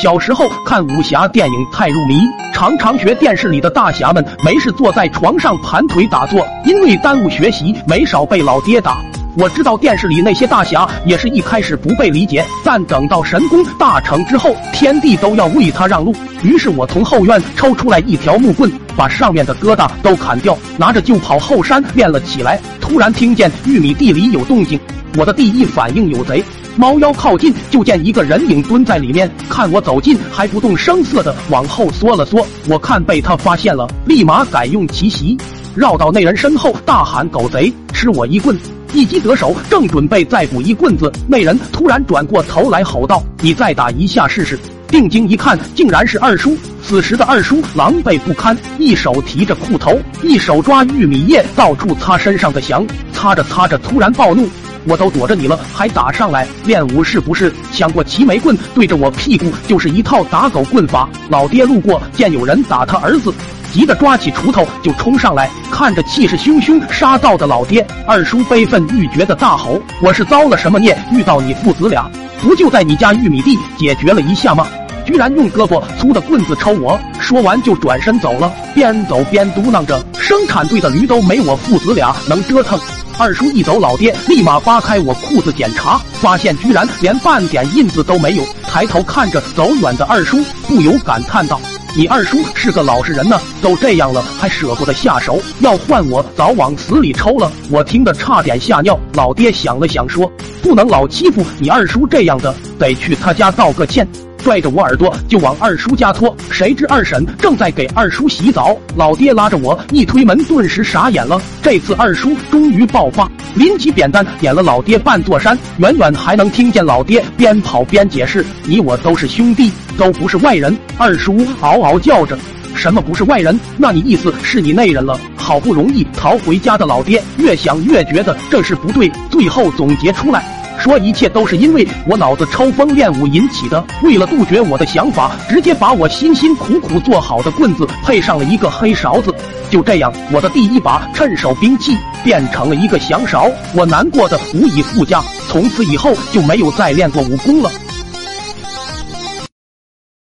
小时候看武侠电影太入迷，常常学电视里的大侠们，没事坐在床上盘腿打坐，因为耽误学习，没少被老爹打。我知道电视里那些大侠也是一开始不被理解，但等到神功大成之后，天地都要为他让路。于是我从后院抽出来一条木棍，把上面的疙瘩都砍掉，拿着就跑后山练了起来。突然听见玉米地里有动静，我的第一反应有贼。猫腰靠近，就见一个人影蹲在里面，看我走近，还不动声色的往后缩了缩。我看被他发现了，立马改用奇袭，绕到那人身后，大喊：“狗贼，吃我一棍！”一击得手，正准备再补一棍子，那人突然转过头来吼道：“你再打一下试试！”定睛一看，竟然是二叔。此时的二叔狼狈不堪，一手提着裤头，一手抓玉米叶，到处擦身上的翔，擦着擦着，突然暴怒。我都躲着你了，还打上来练武是不是？想过齐眉棍对着我屁股就是一套打狗棍法。老爹路过见有人打他儿子，急得抓起锄头就冲上来，看着气势汹汹杀到的老爹，二叔悲愤欲绝的大吼：“我是遭了什么孽，遇到你父子俩？不就在你家玉米地解决了一下吗？居然用胳膊粗的棍子抽我！”说完就转身走了，边走边嘟囔着：“生产队的驴都没我父子俩能折腾。”二叔一走，老爹立马扒开我裤子检查，发现居然连半点印子都没有。抬头看着走远的二叔，不由感叹道：“你二叔是个老实人呢，都这样了还舍不得下手，要换我早往死里抽了。”我听得差点吓尿。老爹想了想说：“不能老欺负你二叔这样的，得去他家道个歉。”拽着我耳朵就往二叔家拖，谁知二婶正在给二叔洗澡，老爹拉着我一推门，顿时傻眼了。这次二叔终于爆发，拎起扁担点了老爹半座山，远远还能听见老爹边跑边解释：“你我都是兄弟，都不是外人。”二叔嗷嗷叫着：“什么不是外人？那你意思是你内人了？”好不容易逃回家的老爹越想越觉得这事不对，最后总结出来。说一切都是因为我脑子抽风练武引起的。为了杜绝我的想法，直接把我辛辛苦苦做好的棍子配上了一个黑勺子。就这样，我的第一把趁手兵器变成了一个降勺。我难过的无以复加，从此以后就没有再练过武功了。